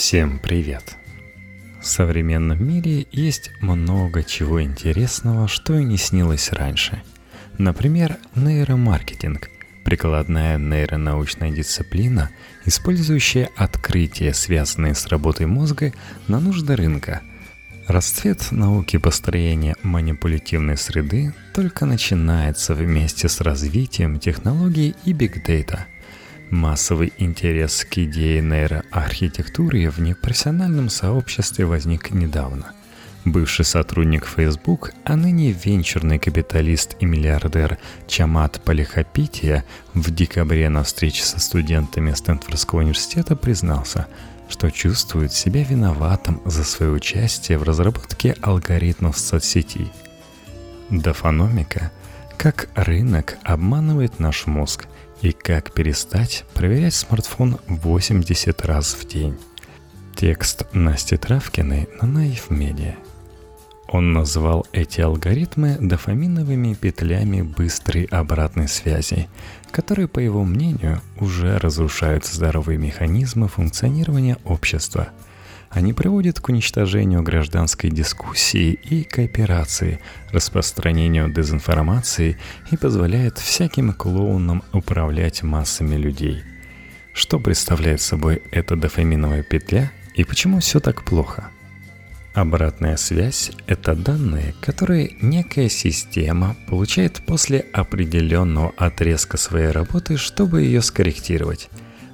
Всем привет! В современном мире есть много чего интересного, что и не снилось раньше. Например, нейромаркетинг – прикладная нейронаучная дисциплина, использующая открытия, связанные с работой мозга, на нужды рынка. Расцвет науки построения манипулятивной среды только начинается вместе с развитием технологий и бигдейта – Массовый интерес к идее нейроархитектуры в непрофессиональном сообществе возник недавно. Бывший сотрудник Facebook, а ныне венчурный капиталист и миллиардер Чамат Полихапития в декабре на встрече со студентами Стэнфордского университета признался, что чувствует себя виноватым за свое участие в разработке алгоритмов соцсетей. Дофономика – как рынок обманывает наш мозг – и как перестать проверять смартфон 80 раз в день. Текст Насти Травкиной на Наив Медиа. Он назвал эти алгоритмы дофаминовыми петлями быстрой обратной связи, которые, по его мнению, уже разрушают здоровые механизмы функционирования общества – они приводят к уничтожению гражданской дискуссии и кооперации, распространению дезинформации и позволяют всяким клоунам управлять массами людей. Что представляет собой эта дофаминовая петля и почему все так плохо? Обратная связь – это данные, которые некая система получает после определенного отрезка своей работы, чтобы ее скорректировать.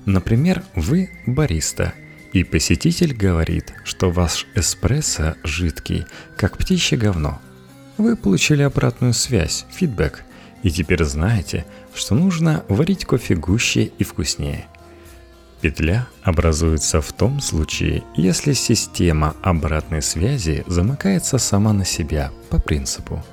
Например, вы бариста – и посетитель говорит, что ваш эспрессо жидкий, как птичье говно. Вы получили обратную связь, фидбэк, и теперь знаете, что нужно варить кофе гуще и вкуснее. Петля образуется в том случае, если система обратной связи замыкается сама на себя по принципу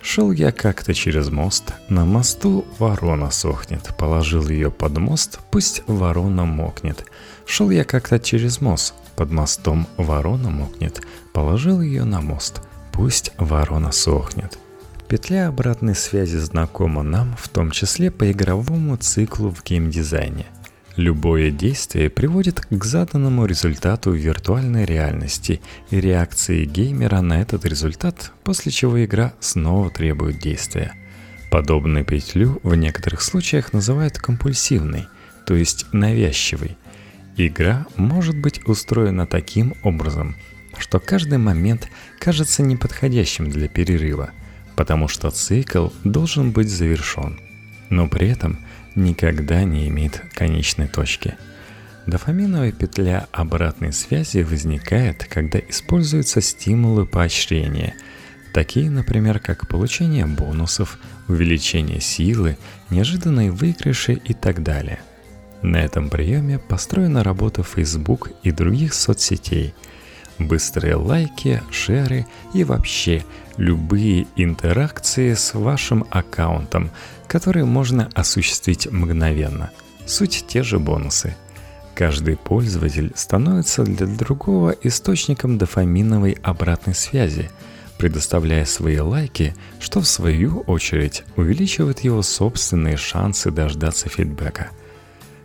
Шел я как-то через мост, на мосту ворона сохнет, положил ее под мост, пусть ворона мокнет – Шел я как-то через мост, под мостом ворона мокнет, положил ее на мост, пусть ворона сохнет. Петля обратной связи знакома нам, в том числе по игровому циклу в геймдизайне. Любое действие приводит к заданному результату виртуальной реальности и реакции геймера на этот результат, после чего игра снова требует действия. Подобную петлю в некоторых случаях называют компульсивной, то есть навязчивой – Игра может быть устроена таким образом, что каждый момент кажется неподходящим для перерыва, потому что цикл должен быть завершен, но при этом никогда не имеет конечной точки. Дофаминовая петля обратной связи возникает, когда используются стимулы поощрения, такие, например, как получение бонусов, увеличение силы, неожиданные выигрыши и так далее – на этом приеме построена работа Facebook и других соцсетей. Быстрые лайки, шеры и вообще любые интеракции с вашим аккаунтом, которые можно осуществить мгновенно. Суть те же бонусы. Каждый пользователь становится для другого источником дофаминовой обратной связи, предоставляя свои лайки, что в свою очередь увеличивает его собственные шансы дождаться фидбэка –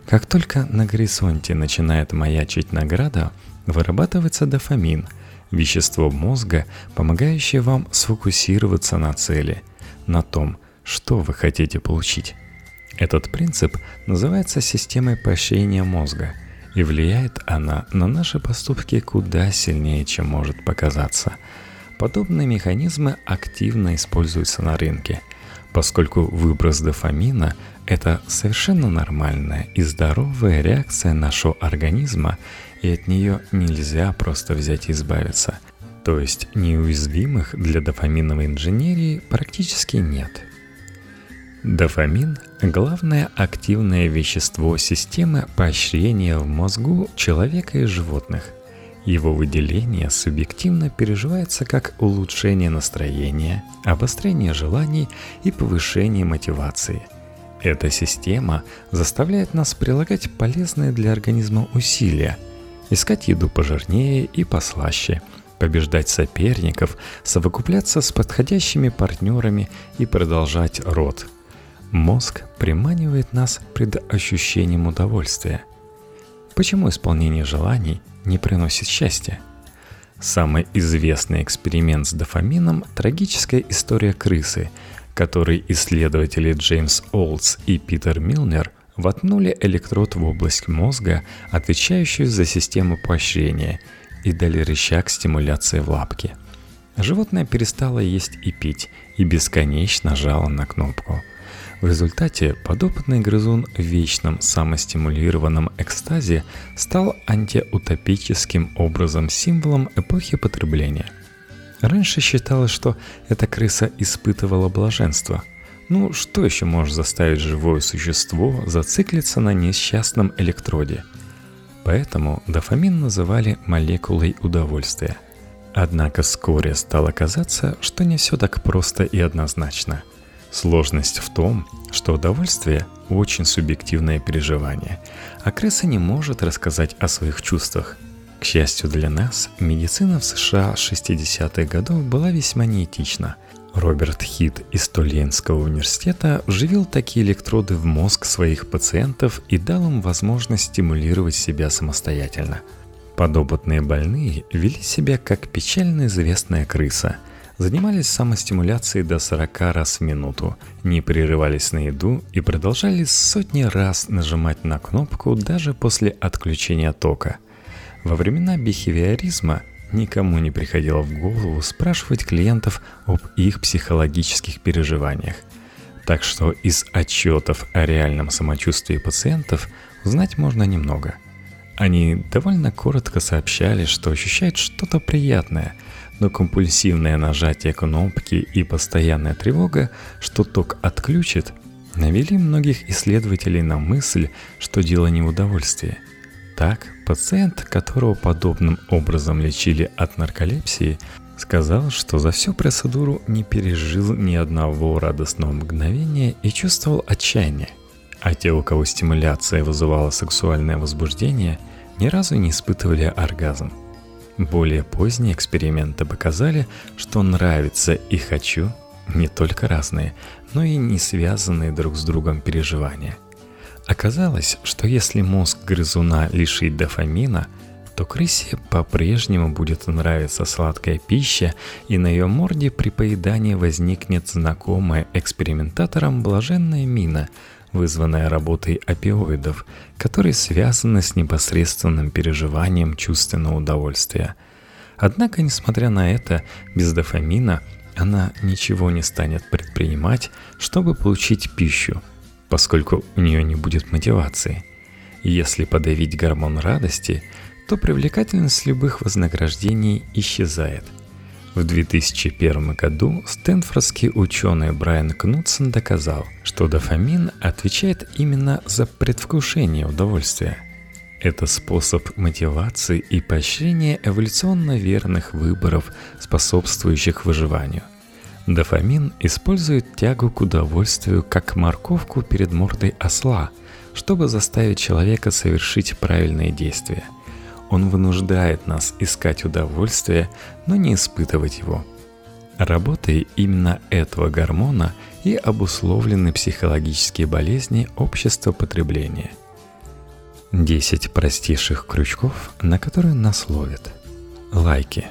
как только на горизонте начинает маячить награда, вырабатывается дофамин, вещество мозга, помогающее вам сфокусироваться на цели, на том, что вы хотите получить. Этот принцип называется системой поощрения мозга, и влияет она на наши поступки куда сильнее, чем может показаться. Подобные механизмы активно используются на рынке – поскольку выброс дофамина – это совершенно нормальная и здоровая реакция нашего организма, и от нее нельзя просто взять и избавиться. То есть неуязвимых для дофаминовой инженерии практически нет. Дофамин – главное активное вещество системы поощрения в мозгу человека и животных – его выделение субъективно переживается как улучшение настроения, обострение желаний и повышение мотивации. Эта система заставляет нас прилагать полезные для организма усилия, искать еду пожирнее и послаще, побеждать соперников, совокупляться с подходящими партнерами и продолжать род. Мозг приманивает нас пред ощущением удовольствия – Почему исполнение желаний не приносит счастья? Самый известный эксперимент с дофамином – трагическая история крысы, который исследователи Джеймс Олдс и Питер Милнер воткнули электрод в область мозга, отвечающую за систему поощрения, и дали рычаг стимуляции в лапке. Животное перестало есть и пить, и бесконечно жало на кнопку – в результате подопытный грызун в вечном самостимулированном экстазе стал антиутопическим образом символом эпохи потребления. Раньше считалось, что эта крыса испытывала блаженство. Ну, что еще может заставить живое существо зациклиться на несчастном электроде? Поэтому дофамин называли молекулой удовольствия. Однако вскоре стало казаться, что не все так просто и однозначно – Сложность в том, что удовольствие – очень субъективное переживание, а крыса не может рассказать о своих чувствах. К счастью для нас, медицина в США 60-х годов была весьма неэтична. Роберт Хит из Тольенского университета вживил такие электроды в мозг своих пациентов и дал им возможность стимулировать себя самостоятельно. Подопытные больные вели себя как печально известная крыса – занимались самостимуляцией до 40 раз в минуту, не прерывались на еду и продолжали сотни раз нажимать на кнопку даже после отключения тока. Во времена бихевиоризма никому не приходило в голову спрашивать клиентов об их психологических переживаниях. Так что из отчетов о реальном самочувствии пациентов узнать можно немного. Они довольно коротко сообщали, что ощущают что-то приятное – но компульсивное нажатие кнопки и постоянная тревога, что ток отключит, навели многих исследователей на мысль, что дело не в удовольствии. Так, пациент, которого подобным образом лечили от нарколепсии, сказал, что за всю процедуру не пережил ни одного радостного мгновения и чувствовал отчаяние. А те, у кого стимуляция вызывала сексуальное возбуждение, ни разу не испытывали оргазм – более поздние эксперименты показали, что нравится и хочу не только разные, но и не связанные друг с другом переживания. Оказалось, что если мозг грызуна лишить дофамина, то крысе по-прежнему будет нравиться сладкая пища, и на ее морде при поедании возникнет знакомая экспериментаторам блаженная мина – вызванная работой опиоидов, которые связаны с непосредственным переживанием чувственного удовольствия. Однако, несмотря на это, без дофамина она ничего не станет предпринимать, чтобы получить пищу, поскольку у нее не будет мотивации. Если подавить гормон радости, то привлекательность любых вознаграждений исчезает – в 2001 году стэнфордский ученый Брайан Кнутсон доказал, что дофамин отвечает именно за предвкушение удовольствия. Это способ мотивации и поощрения эволюционно верных выборов, способствующих выживанию. Дофамин использует тягу к удовольствию как морковку перед мордой осла, чтобы заставить человека совершить правильные действия – он вынуждает нас искать удовольствие, но не испытывать его. Работой именно этого гормона и обусловлены психологические болезни общества потребления. 10 простейших крючков, на которые нас ловят. Лайки.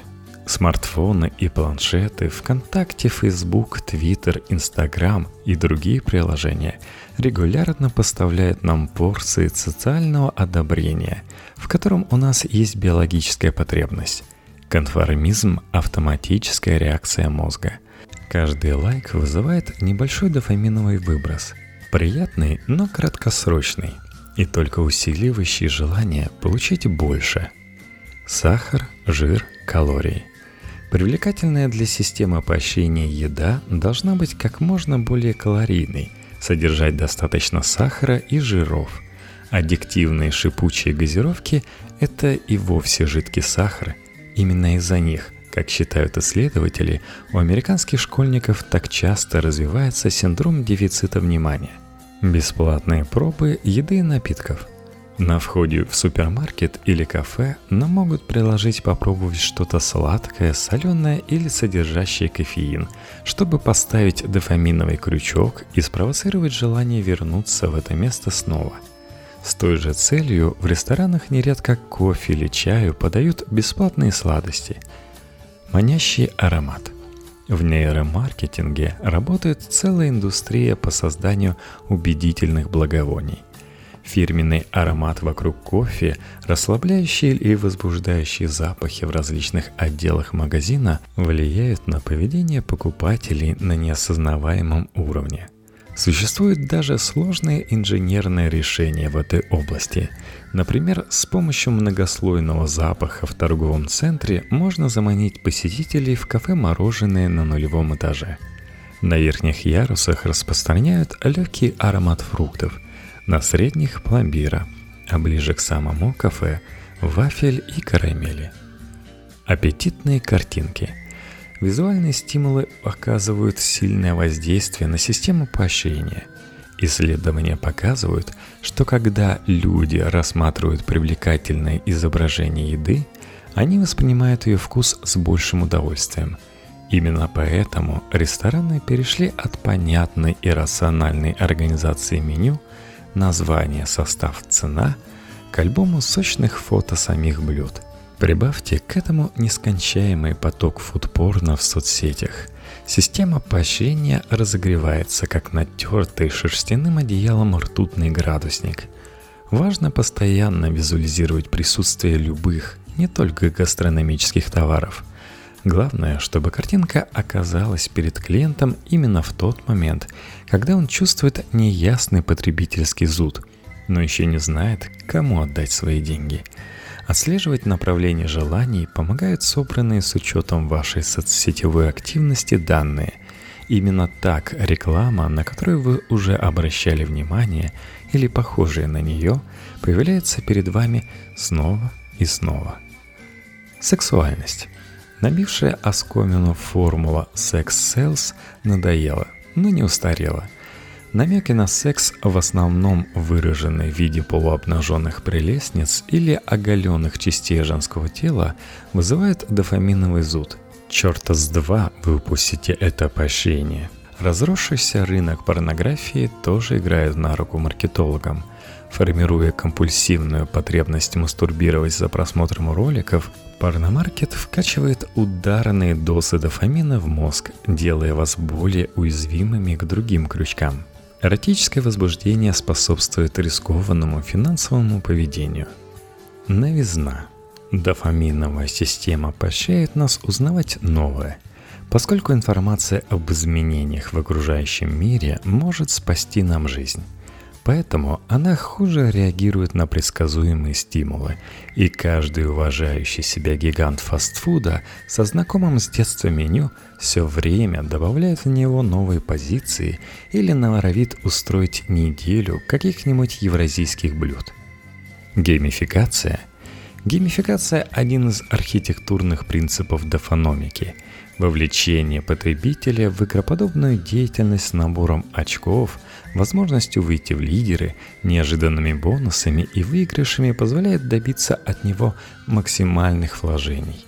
Смартфоны и планшеты, ВКонтакте, Facebook, Twitter, Instagram и другие приложения регулярно поставляют нам порции социального одобрения – в котором у нас есть биологическая потребность. Конформизм – автоматическая реакция мозга. Каждый лайк вызывает небольшой дофаминовый выброс. Приятный, но краткосрочный. И только усиливающий желание получить больше. Сахар, жир, калории. Привлекательная для системы поощрения еда должна быть как можно более калорийной, содержать достаточно сахара и жиров – Аддиктивные шипучие газировки – это и вовсе жидкий сахар. Именно из-за них, как считают исследователи, у американских школьников так часто развивается синдром дефицита внимания. Бесплатные пробы еды и напитков. На входе в супермаркет или кафе нам могут предложить попробовать что-то сладкое, соленое или содержащее кофеин, чтобы поставить дофаминовый крючок и спровоцировать желание вернуться в это место снова – С той же целью в ресторанах нередко кофе или чаю подают бесплатные сладости. Манящий аромат. В нейромаркетинге работает целая индустрия по созданию убедительных благовоний. Фирменный аромат вокруг кофе, расслабляющие и возбуждающие запахи в различных отделах магазина влияют на поведение покупателей на неосознаваемом уровне – Существуют даже сложные инженерные решения в этой области. Например, с помощью многослойного запаха в торговом центре можно заманить посетителей в кафе «Мороженое» на нулевом этаже. На верхних ярусах распространяют легкий аромат фруктов, на средних – пломбира, а ближе к самому кафе – вафель и карамели. Аппетитные картинки – Визуальные стимулы оказывают сильное воздействие на систему поощрения. Исследования показывают, что когда люди рассматривают привлекательное изображение еды, они воспринимают ее вкус с большим удовольствием. Именно поэтому рестораны перешли от понятной и рациональной организации меню, название, состав, цена к альбому сочных фото самих блюд – Прибавьте к этому нескончаемый поток фудпорно в соцсетях. Система поощрения разогревается, как натертый шерстяным одеялом ртутный градусник. Важно постоянно визуализировать присутствие любых, не только гастрономических товаров. Главное, чтобы картинка оказалась перед клиентом именно в тот момент, когда он чувствует неясный потребительский зуд, но еще не знает, кому отдать свои деньги – Отслеживать направление желаний помогают собранные с учетом вашей соцсетевой активности данные. Именно так реклама, на которую вы уже обращали внимание или похожая на нее, появляется перед вами снова и снова. Сексуальность. Набившая оскомину формула «секс селс» надоела, но не устарела – Намеки на секс, в основном выраженные в виде полуобнаженных прелестниц или оголенных частей женского тела, вызывают дофаминовый зуд. Черта с два вы упустите это поощрение. Разросшийся рынок порнографии тоже играет на руку маркетологам. Формируя компульсивную потребность мастурбировать за просмотром роликов, порномаркет вкачивает ударные дозы дофамина в мозг, делая вас более уязвимыми к другим крючкам – Эротическое возбуждение способствует рискованному финансовому поведению. Новизна. Дофаминовая система поощряет нас узнавать новое, поскольку информация об изменениях в окружающем мире может спасти нам жизнь. Поэтому она хуже реагирует на предсказуемые стимулы, и каждый уважающий себя гигант фастфуда со знакомым с детства меню все время добавляет в него новые позиции или норовит устроить неделю каких-нибудь евразийских блюд. Геймификация – Геймификация – один из архитектурных принципов дофономики – Вовлечение потребителя в игроподобную деятельность с набором очков, возможностью выйти в лидеры, неожиданными бонусами и выигрышами позволяет добиться от него максимальных вложений.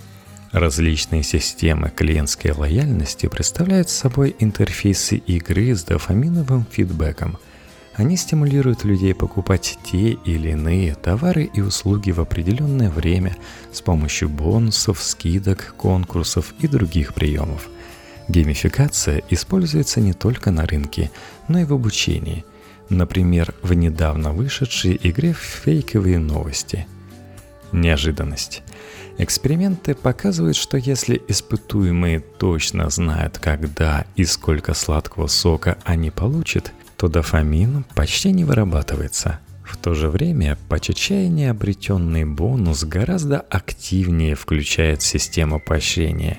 Различные системы клиентской лояльности представляют собой интерфейсы игры с дофаминовым фидбэком – они стимулируют людей покупать те или иные товары и услуги в определенное время с помощью бонусов, скидок, конкурсов и других приемов. Геймификация используется не только на рынке, но и в обучении. Например, в недавно вышедшей игре «Фейковые новости». Неожиданность. Эксперименты показывают, что если испытуемые точно знают, когда и сколько сладкого сока они получат, то дофамин почти не вырабатывается. В то же время по чечаянию обретенный бонус гораздо активнее включает систему поощрения.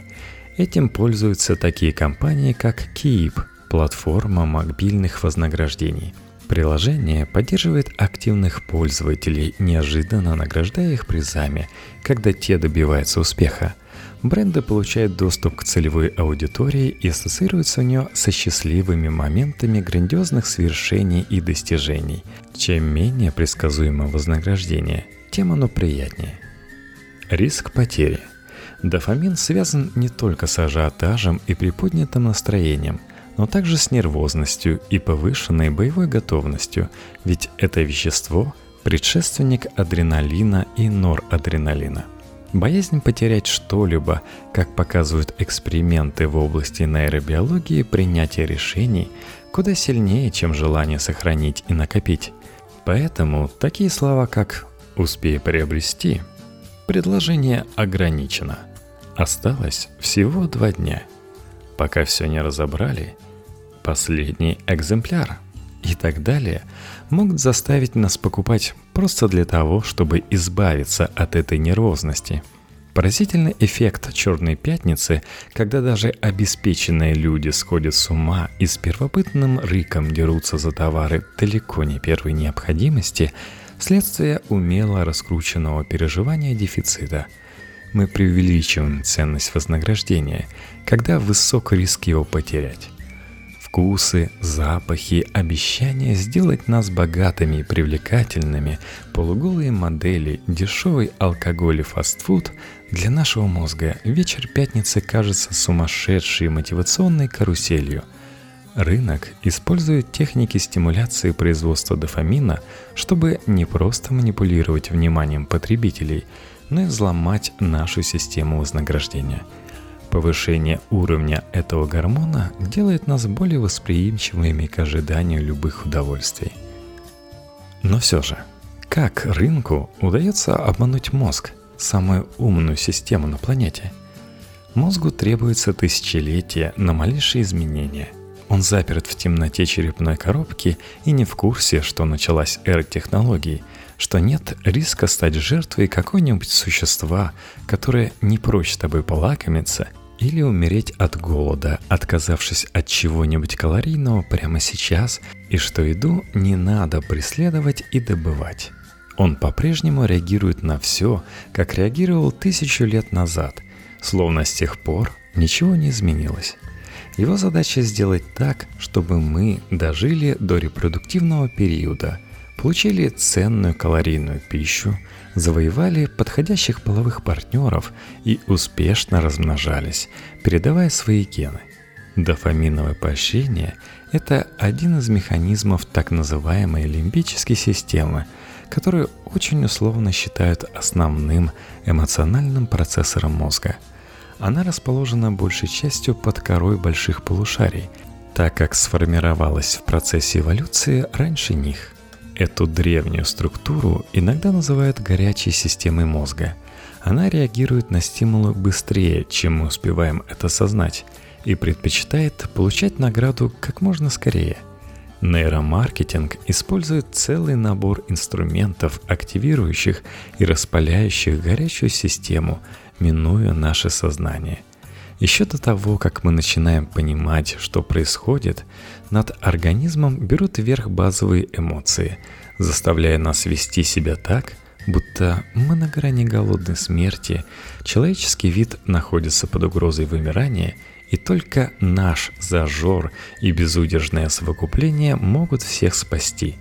Этим пользуются такие компании, как Keep, платформа мобильных вознаграждений. Приложение поддерживает активных пользователей, неожиданно награждая их призами, когда те добиваются успеха – бренды получают доступ к целевой аудитории и ассоциируются у нее со счастливыми моментами грандиозных свершений и достижений. Чем менее предсказуемо вознаграждение, тем оно приятнее. Риск потери. Дофамин связан не только с ажиотажем и приподнятым настроением, но также с нервозностью и повышенной боевой готовностью, ведь это вещество – предшественник адреналина и норадреналина. Боязнь потерять что-либо, как показывают эксперименты в области нейробиологии принятия решений, куда сильнее, чем желание сохранить и накопить. Поэтому такие слова, как «успей приобрести», предложение ограничено. Осталось всего два дня. Пока все не разобрали, последний экземпляр и так далее могут заставить нас покупать просто для того, чтобы избавиться от этой нервозности – Поразительный эффект «Черной пятницы», когда даже обеспеченные люди сходят с ума и с первобытным рыком дерутся за товары далеко не первой необходимости, следствие умело раскрученного переживания дефицита. Мы преувеличиваем ценность вознаграждения, когда высок риск его потерять. Вкусы, запахи, обещания сделать нас богатыми и привлекательными, полуголые модели, дешевый алкоголь и фастфуд – для нашего мозга вечер пятницы кажется сумасшедшей мотивационной каруселью. Рынок использует техники стимуляции производства дофамина, чтобы не просто манипулировать вниманием потребителей, но и взломать нашу систему вознаграждения – Повышение уровня этого гормона делает нас более восприимчивыми к ожиданию любых удовольствий. Но все же, как рынку удается обмануть мозг, самую умную систему на планете? Мозгу требуется тысячелетия на малейшие изменения. Он заперт в темноте черепной коробки и не в курсе, что началась эра технологий, что нет риска стать жертвой какого-нибудь существа, которое не прочь с тобой полакомиться или умереть от голода, отказавшись от чего-нибудь калорийного прямо сейчас, и что еду не надо преследовать и добывать. Он по-прежнему реагирует на все, как реагировал тысячу лет назад, словно с тех пор ничего не изменилось. Его задача сделать так, чтобы мы дожили до репродуктивного периода, получили ценную калорийную пищу, завоевали подходящих половых партнеров и успешно размножались, передавая свои гены. Дофаминовое поощрение – это один из механизмов так называемой лимбической системы, которую очень условно считают основным эмоциональным процессором мозга. Она расположена большей частью под корой больших полушарий, так как сформировалась в процессе эволюции раньше них – Эту древнюю структуру иногда называют горячей системой мозга. Она реагирует на стимулы быстрее, чем мы успеваем это осознать, и предпочитает получать награду как можно скорее. Нейромаркетинг использует целый набор инструментов, активирующих и распаляющих горячую систему, минуя наше сознание. Еще до того, как мы начинаем понимать, что происходит, над организмом берут вверх базовые эмоции, заставляя нас вести себя так, будто мы на грани голодной смерти, человеческий вид находится под угрозой вымирания, и только наш зажор и безудержное совокупление могут всех спасти.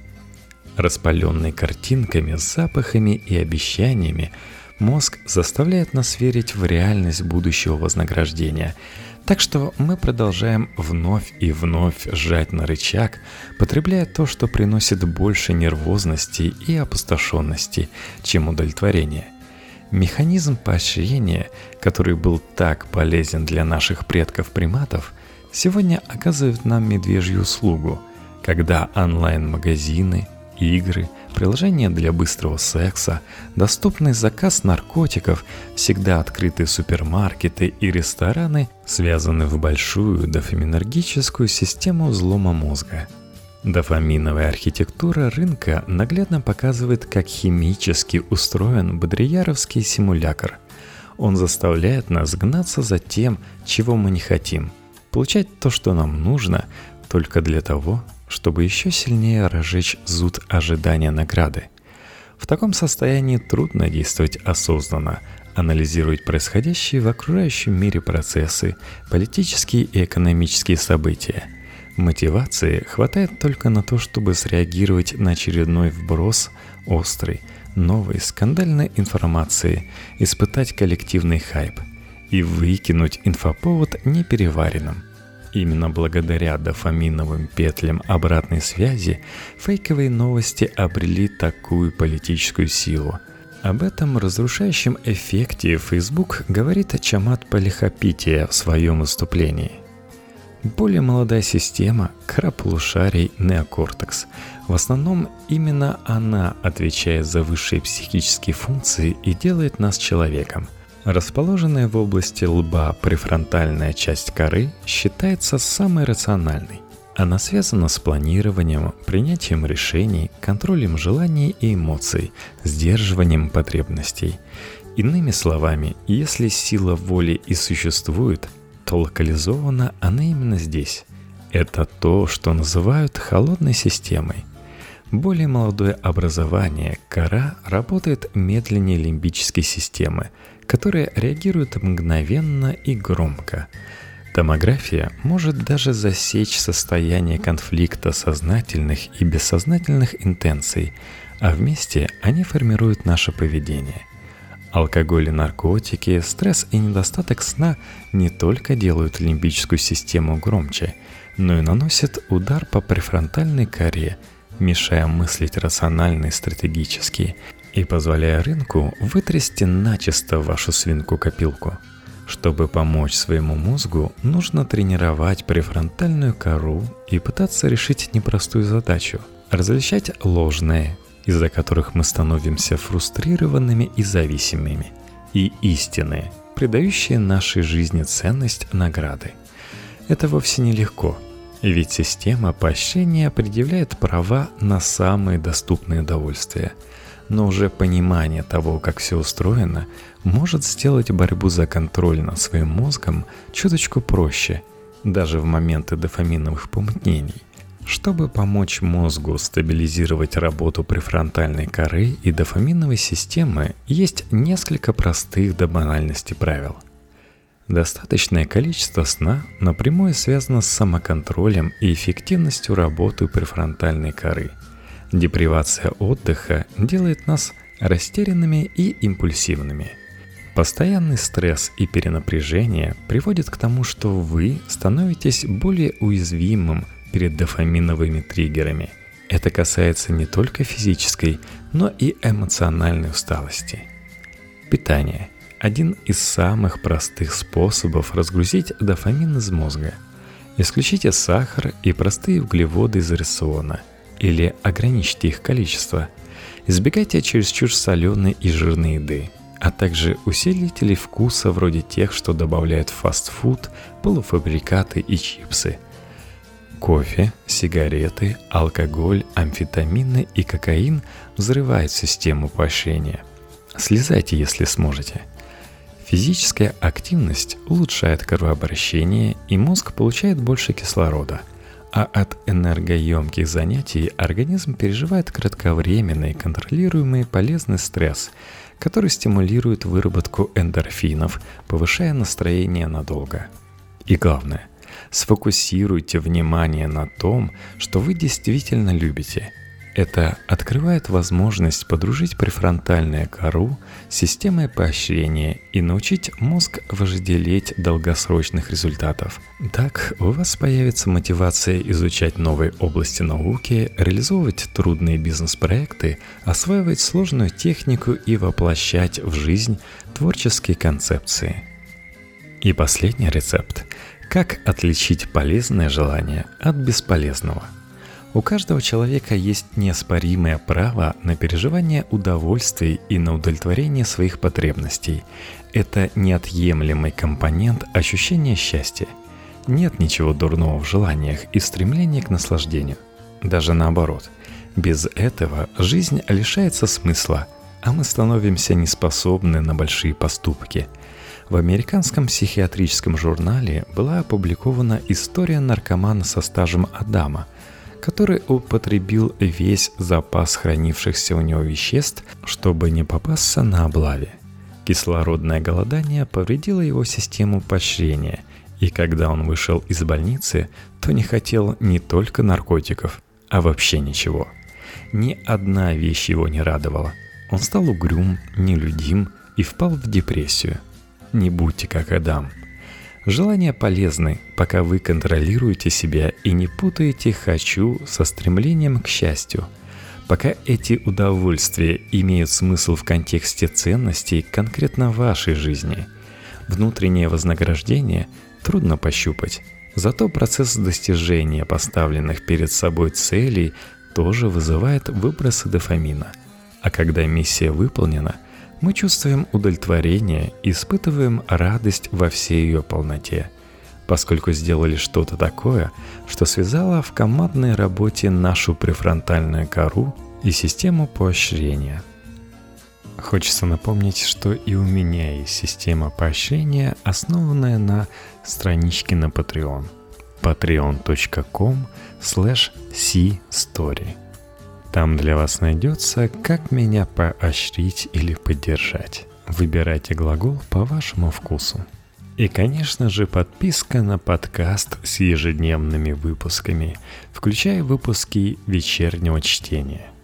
Распаленный картинками, запахами и обещаниями – Мозг заставляет нас верить в реальность будущего вознаграждения. Так что мы продолжаем вновь и вновь сжать на рычаг, потребляя то, что приносит больше нервозности и опустошенности, чем удовлетворение. Механизм поощрения, который был так полезен для наших предков-приматов, сегодня оказывает нам медвежью услугу, когда онлайн-магазины, игры, приложения для быстрого секса, доступный заказ наркотиков, всегда открытые супермаркеты и рестораны связаны в большую дофаминергическую систему взлома мозга. Дофаминовая архитектура рынка наглядно показывает, как химически устроен бодрияровский симулятор. Он заставляет нас гнаться за тем, чего мы не хотим, получать то, что нам нужно, только для того, чтобы еще сильнее разжечь зуд ожидания награды. В таком состоянии трудно действовать осознанно, анализировать происходящие в окружающем мире процессы, политические и экономические события. Мотивации хватает только на то, чтобы среагировать на очередной вброс острой, новой, скандальной информации, испытать коллективный хайп и выкинуть инфоповод непереваренным – Именно благодаря дофаминовым петлям обратной связи фейковые новости обрели такую политическую силу. Об этом разрушающем эффекте Facebook говорит Чамат Полихопития в своем выступлении. Более молодая система – краполушарий неокортекс. В основном именно она отвечает за высшие психические функции и делает нас человеком – Расположенная в области лба префронтальная часть коры считается самой рациональной. Она связана с планированием, принятием решений, контролем желаний и эмоций, сдерживанием потребностей. Иными словами, если сила воли и существует, то локализована она именно здесь. Это то, что называют холодной системой. Более молодое образование, кора, работает медленнее лимбической системы – которые реагируют мгновенно и громко. Томография может даже засечь состояние конфликта сознательных и бессознательных интенций, а вместе они формируют наше поведение. Алкоголь и наркотики, стресс и недостаток сна не только делают лимбическую систему громче, но и наносят удар по префронтальной коре, мешая мыслить рационально и стратегически, и позволяя рынку вытрясти начисто вашу свинку-копилку. Чтобы помочь своему мозгу, нужно тренировать префронтальную кору и пытаться решить непростую задачу – различать ложные, из-за которых мы становимся фрустрированными и зависимыми, и истинные, придающие нашей жизни ценность награды. Это вовсе не легко, ведь система поощрения определяет права на самые доступные удовольствия – но уже понимание того, как все устроено, может сделать борьбу за контроль над своим мозгом чуточку проще, даже в моменты дофаминовых помутнений. Чтобы помочь мозгу стабилизировать работу префронтальной коры и дофаминовой системы, есть несколько простых до банальности правил. Достаточное количество сна напрямую связано с самоконтролем и эффективностью работы префронтальной коры – Депривация отдыха делает нас растерянными и импульсивными. Постоянный стресс и перенапряжение приводят к тому, что вы становитесь более уязвимым перед дофаминовыми триггерами. Это касается не только физической, но и эмоциональной усталости. Питание – один из самых простых способов разгрузить дофамин из мозга. Исключите сахар и простые углеводы из рациона – или ограничьте их количество. Избегайте чересчур соленой и жирной еды, а также усилители вкуса вроде тех, что добавляют фастфуд, полуфабрикаты и чипсы. Кофе, сигареты, алкоголь, амфетамины и кокаин взрывают систему поощрения. Слезайте, если сможете. Физическая активность улучшает кровообращение, и мозг получает больше кислорода – а от энергоемких занятий организм переживает кратковременный контролируемый полезный стресс, который стимулирует выработку эндорфинов, повышая настроение надолго. И главное, сфокусируйте внимание на том, что вы действительно любите – это открывает возможность подружить префронтальную кору системой поощрения и научить мозг вожделеть долгосрочных результатов. Так у вас появится мотивация изучать новые области науки, реализовывать трудные бизнес-проекты, осваивать сложную технику и воплощать в жизнь творческие концепции. И последний рецепт. Как отличить полезное желание от бесполезного – у каждого человека есть неоспоримое право на переживание удовольствий и на удовлетворение своих потребностей. Это неотъемлемый компонент ощущения счастья. Нет ничего дурного в желаниях и стремлении к наслаждению. Даже наоборот. Без этого жизнь лишается смысла, а мы становимся неспособны на большие поступки. В американском психиатрическом журнале была опубликована история наркомана со стажем Адама – который употребил весь запас хранившихся у него веществ, чтобы не попасться на облаве. Кислородное голодание повредило его систему поощрения, и когда он вышел из больницы, то не хотел не только наркотиков, а вообще ничего. Ни одна вещь его не радовала. Он стал угрюм, нелюдим и впал в депрессию. Не будьте как Адам. Желания полезны, пока вы контролируете себя и не путаете «хочу» со стремлением к счастью. Пока эти удовольствия имеют смысл в контексте ценностей конкретно вашей жизни. Внутреннее вознаграждение трудно пощупать, зато процесс достижения поставленных перед собой целей тоже вызывает выбросы дофамина. А когда миссия выполнена – мы чувствуем удовлетворение и испытываем радость во всей ее полноте, поскольку сделали что-то такое, что связало в командной работе нашу префронтальную кору и систему поощрения. Хочется напомнить, что и у меня есть система поощрения, основанная на страничке на Patreon. Patreon.com slash c-story – там для вас найдется, как меня поощрить или поддержать. Выбирайте глагол по вашему вкусу. И, конечно же, подписка на подкаст с ежедневными выпусками, включая выпуски вечернего чтения –